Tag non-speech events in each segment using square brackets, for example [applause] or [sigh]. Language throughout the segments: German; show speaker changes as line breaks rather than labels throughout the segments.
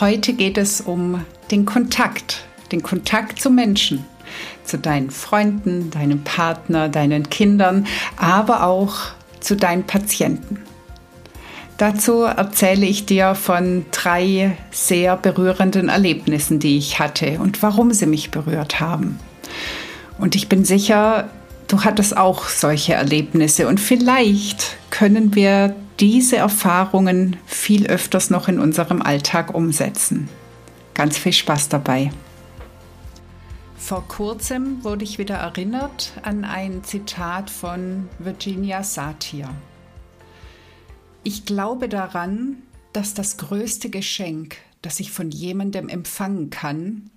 Heute geht es um den Kontakt, den Kontakt zu Menschen, zu deinen Freunden, deinem Partner, deinen Kindern, aber auch zu deinen Patienten. Dazu erzähle ich dir von drei sehr berührenden Erlebnissen, die ich hatte und warum sie mich berührt haben. Und ich bin sicher, du hattest auch solche Erlebnisse und vielleicht können wir diese Erfahrungen viel öfters noch in unserem Alltag umsetzen. Ganz viel Spaß dabei. Vor kurzem wurde ich wieder erinnert an ein Zitat von Virginia Satir. Ich glaube daran, dass das größte Geschenk, das ich von jemandem empfangen kann,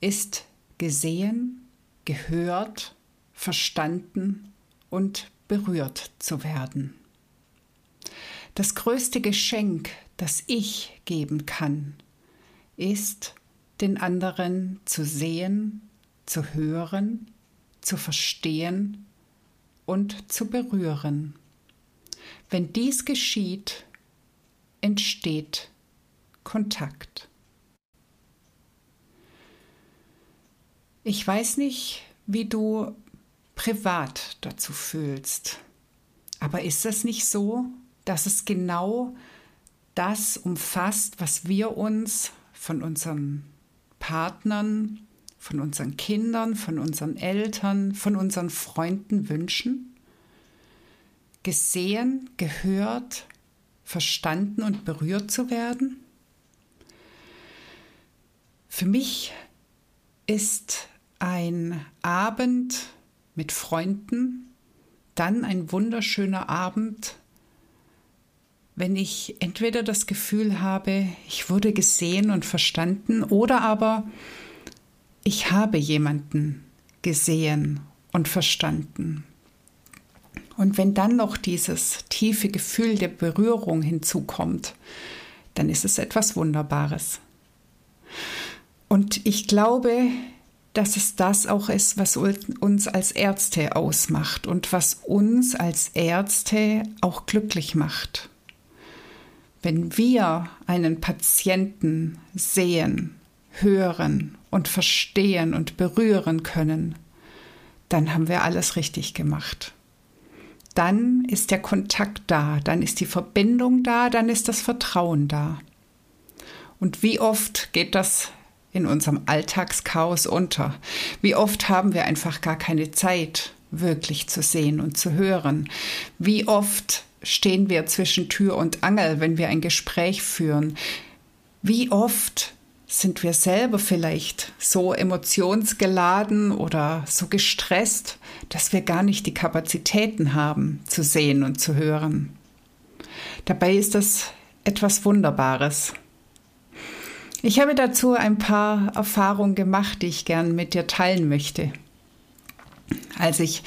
ist gesehen, gehört, verstanden und berührt zu werden. Das größte Geschenk, das ich geben kann, ist, den anderen zu sehen, zu hören, zu verstehen und zu berühren. Wenn dies geschieht, entsteht Kontakt. Ich weiß nicht, wie du privat dazu fühlst, aber ist es nicht so, dass es genau das umfasst, was wir uns von unseren Partnern, von unseren Kindern, von unseren Eltern, von unseren Freunden wünschen? Gesehen, gehört, verstanden und berührt zu werden? Für mich ist ein Abend mit Freunden dann ein wunderschöner Abend wenn ich entweder das Gefühl habe, ich wurde gesehen und verstanden oder aber ich habe jemanden gesehen und verstanden. Und wenn dann noch dieses tiefe Gefühl der Berührung hinzukommt, dann ist es etwas Wunderbares. Und ich glaube, dass es das auch ist, was uns als Ärzte ausmacht und was uns als Ärzte auch glücklich macht. Wenn wir einen Patienten sehen, hören und verstehen und berühren können, dann haben wir alles richtig gemacht. Dann ist der Kontakt da, dann ist die Verbindung da, dann ist das Vertrauen da. Und wie oft geht das in unserem Alltagschaos unter? Wie oft haben wir einfach gar keine Zeit, wirklich zu sehen und zu hören? Wie oft stehen wir zwischen Tür und Angel, wenn wir ein Gespräch führen? Wie oft sind wir selber vielleicht so emotionsgeladen oder so gestresst, dass wir gar nicht die Kapazitäten haben, zu sehen und zu hören? Dabei ist das etwas Wunderbares. Ich habe dazu ein paar Erfahrungen gemacht, die ich gern mit dir teilen möchte. Als ich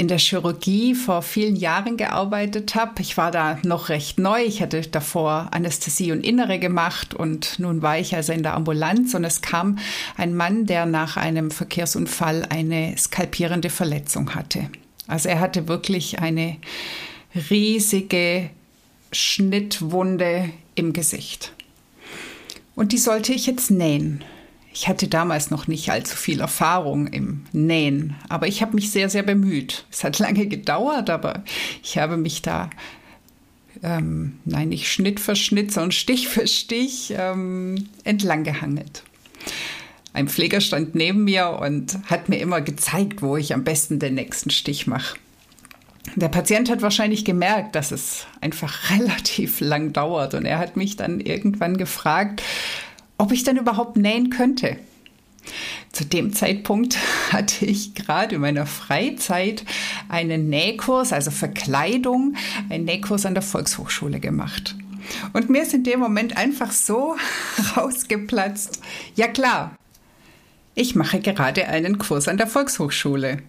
in der Chirurgie vor vielen Jahren gearbeitet habe. Ich war da noch recht neu. Ich hatte davor Anästhesie und Innere gemacht und nun war ich also in der Ambulanz und es kam ein Mann, der nach einem Verkehrsunfall eine skalpierende Verletzung hatte. Also er hatte wirklich eine riesige Schnittwunde im Gesicht. Und die sollte ich jetzt nähen. Ich hatte damals noch nicht allzu viel Erfahrung im Nähen, aber ich habe mich sehr, sehr bemüht. Es hat [laughs] lange gedauert, aber ich habe mich da, ähm, nein, nicht Schnitt für Schnitt, sondern Stich für Stich ähm, entlang gehangelt. Ein Pfleger stand neben mir und hat mir immer gezeigt, wo ich am besten den nächsten Stich mache. Der Patient hat wahrscheinlich gemerkt, dass es einfach [laughs] relativ lang dauert und er hat mich dann irgendwann gefragt, ob ich dann überhaupt nähen könnte. Zu dem Zeitpunkt [laughs] hatte ich gerade in meiner Freizeit einen Nähkurs, also Verkleidung, einen Nähkurs an der Volkshochschule gemacht. Und mir ist in dem Moment einfach so [laughs] rausgeplatzt. Ja klar, ich mache gerade einen Kurs an der Volkshochschule.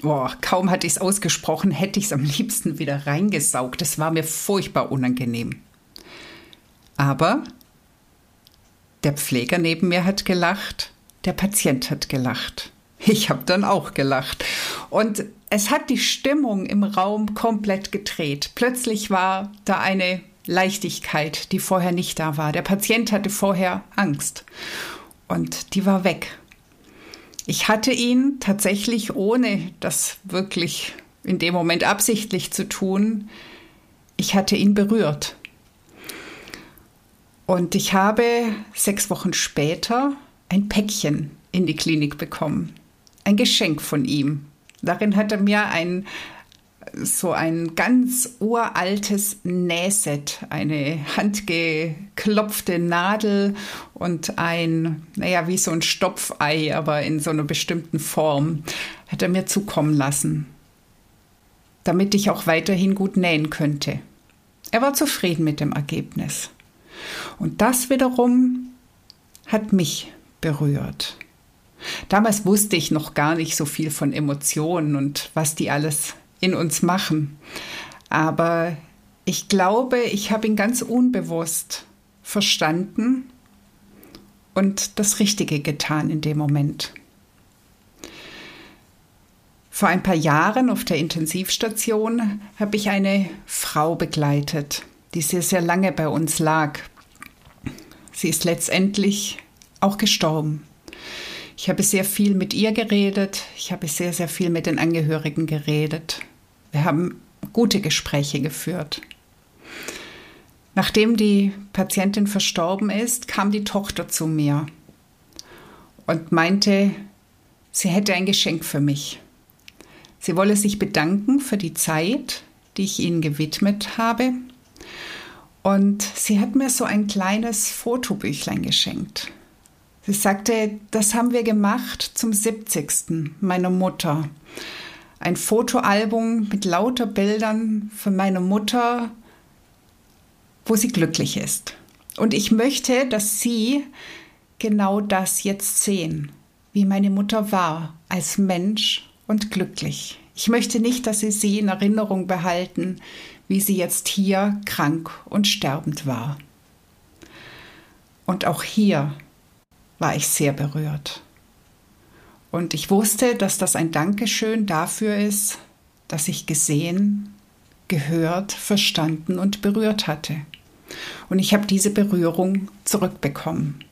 Boah, kaum hatte ich es ausgesprochen, hätte ich es am liebsten wieder reingesaugt. Es war mir furchtbar unangenehm. Aber der Pfleger neben mir hat gelacht, der Patient hat gelacht. Ich habe dann auch gelacht. Und es hat die Stimmung im Raum komplett gedreht. Plötzlich war da eine Leichtigkeit, die vorher nicht da war. Der Patient hatte vorher Angst und die war weg. Ich hatte ihn tatsächlich, ohne das wirklich in dem Moment absichtlich zu tun, ich hatte ihn berührt. Und ich habe sechs Wochen später ein Päckchen in die Klinik bekommen. Ein Geschenk von ihm. Darin hat er mir ein so ein ganz uraltes Nähset, eine handgeklopfte Nadel und ein, naja, wie so ein Stopfei, aber in so einer bestimmten Form, hat er mir zukommen lassen, damit ich auch weiterhin gut nähen könnte. Er war zufrieden mit dem Ergebnis. Und das wiederum hat mich berührt. Damals wusste ich noch gar nicht so viel von Emotionen und was die alles in uns machen. Aber ich glaube, ich habe ihn ganz unbewusst verstanden und das Richtige getan in dem Moment. Vor ein paar Jahren auf der Intensivstation habe ich eine Frau begleitet, die sehr, sehr lange bei uns lag. Sie ist letztendlich auch gestorben. Ich habe sehr viel mit ihr geredet. Ich habe sehr, sehr viel mit den Angehörigen geredet. Wir haben gute Gespräche geführt. Nachdem die Patientin verstorben ist, kam die Tochter zu mir und meinte, sie hätte ein Geschenk für mich. Sie wolle sich bedanken für die Zeit, die ich ihnen gewidmet habe. Und sie hat mir so ein kleines Fotobüchlein geschenkt. Sie sagte, das haben wir gemacht zum 70. meiner Mutter. Ein Fotoalbum mit lauter Bildern von meiner Mutter, wo sie glücklich ist. Und ich möchte, dass Sie genau das jetzt sehen, wie meine Mutter war, als Mensch und glücklich. Ich möchte nicht, dass Sie sie in Erinnerung behalten, wie sie jetzt hier krank und sterbend war. Und auch hier war ich sehr berührt. Und ich wusste, dass das ein Dankeschön dafür ist, dass ich gesehen, gehört, verstanden und berührt hatte. Und ich habe diese Berührung zurückbekommen.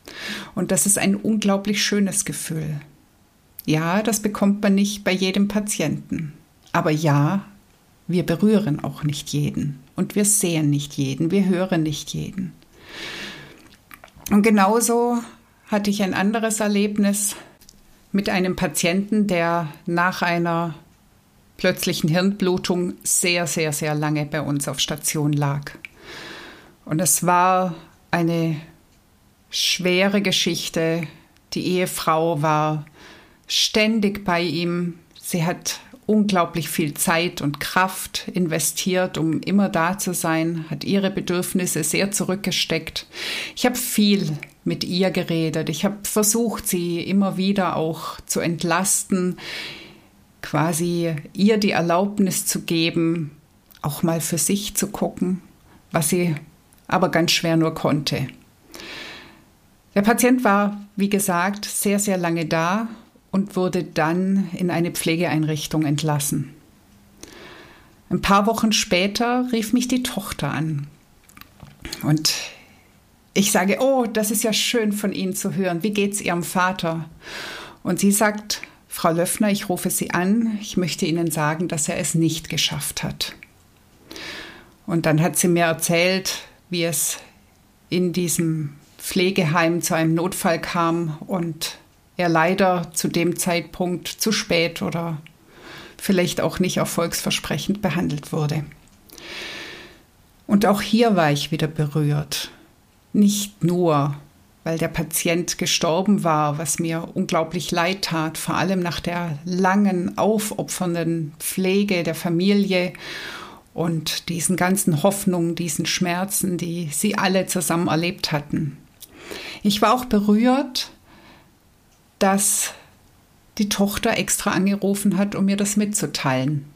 Und das ist ein unglaublich schönes Gefühl. Ja, das bekommt man nicht bei jedem Patienten. Aber ja, wir berühren auch nicht jeden. Und wir sehen nicht jeden, wir hören nicht jeden. Und genauso hatte ich ein anderes Erlebnis mit einem Patienten, der nach einer plötzlichen Hirnblutung sehr, sehr, sehr lange bei uns auf Station lag. Und es war eine schwere Geschichte. Die Ehefrau war ständig bei ihm. Sie hat unglaublich viel Zeit und Kraft investiert, um immer da zu sein, hat ihre Bedürfnisse sehr zurückgesteckt. Ich habe viel mit ihr geredet. Ich habe versucht, sie immer wieder auch zu entlasten, quasi ihr die Erlaubnis zu geben, auch mal für sich zu gucken, was sie aber ganz schwer nur konnte. Der Patient war, wie gesagt, sehr, sehr lange da und wurde dann in eine Pflegeeinrichtung entlassen. Ein paar Wochen später rief mich die Tochter an. Und ich sage, oh, das ist ja schön von Ihnen zu hören. Wie geht's Ihrem Vater? Und sie sagt, Frau Löffner, ich rufe Sie an. Ich möchte Ihnen sagen, dass er es nicht geschafft hat. Und dann hat sie mir erzählt, wie es in diesem Pflegeheim zu einem Notfall kam und er leider zu dem Zeitpunkt zu spät oder vielleicht auch nicht erfolgsversprechend behandelt wurde. Und auch hier war ich wieder berührt. Nicht nur, weil der Patient gestorben war, was mir unglaublich leid tat, vor allem nach der langen, aufopfernden Pflege der Familie und diesen ganzen Hoffnungen, diesen Schmerzen, die sie alle zusammen erlebt hatten. Ich war auch berührt, dass die Tochter extra angerufen hat, um mir das mitzuteilen,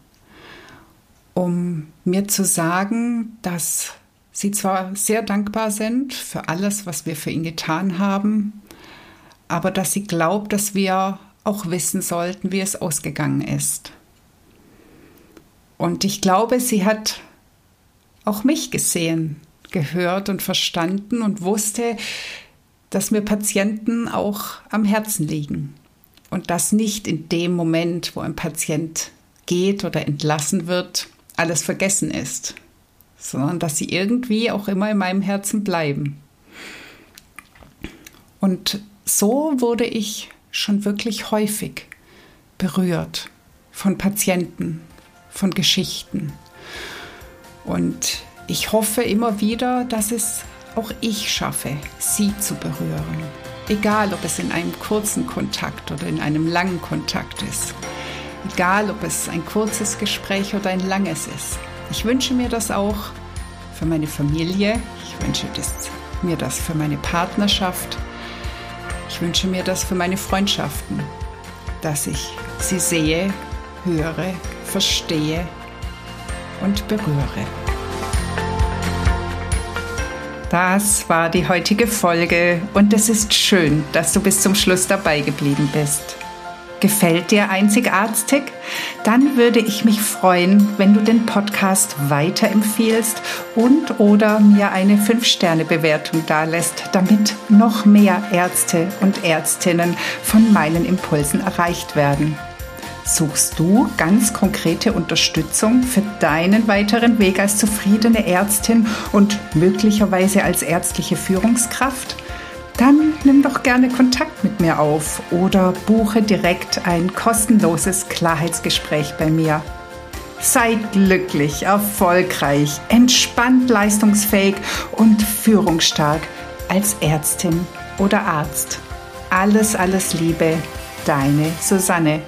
um mir zu sagen, dass sie zwar sehr dankbar sind für alles, was wir für ihn getan haben, aber dass sie glaubt, dass wir auch wissen sollten, wie es ausgegangen ist. Und ich glaube, sie hat auch mich gesehen, gehört und verstanden und wusste, dass mir Patienten auch am Herzen liegen. Und dass nicht in dem Moment, wo ein Patient geht oder entlassen wird, alles vergessen ist, sondern dass sie irgendwie auch immer in meinem Herzen bleiben. Und so wurde ich schon wirklich häufig berührt von Patienten, von Geschichten. Und ich hoffe immer wieder, dass es auch ich schaffe, sie zu berühren. Egal, ob es in einem kurzen Kontakt oder in einem langen Kontakt ist. Egal, ob es ein kurzes Gespräch oder ein langes ist. Ich wünsche mir das auch für meine Familie. Ich wünsche das, mir das für meine Partnerschaft. Ich wünsche mir das für meine Freundschaften, dass ich sie sehe, höre, verstehe und berühre. Das war die heutige Folge und es ist schön, dass du bis zum Schluss dabei geblieben bist. Gefällt dir Einzigartig? Dann würde ich mich freuen, wenn du den Podcast weiterempfiehlst und oder mir eine 5-Sterne-Bewertung dalässt, damit noch mehr Ärzte und Ärztinnen von meinen Impulsen erreicht werden. Suchst du ganz konkrete Unterstützung für deinen weiteren Weg als zufriedene Ärztin und möglicherweise als ärztliche Führungskraft? Dann nimm doch gerne Kontakt mit mir auf oder buche direkt ein kostenloses Klarheitsgespräch bei mir. Sei glücklich, erfolgreich, entspannt leistungsfähig und führungsstark als Ärztin oder Arzt. Alles, alles Liebe, deine Susanne.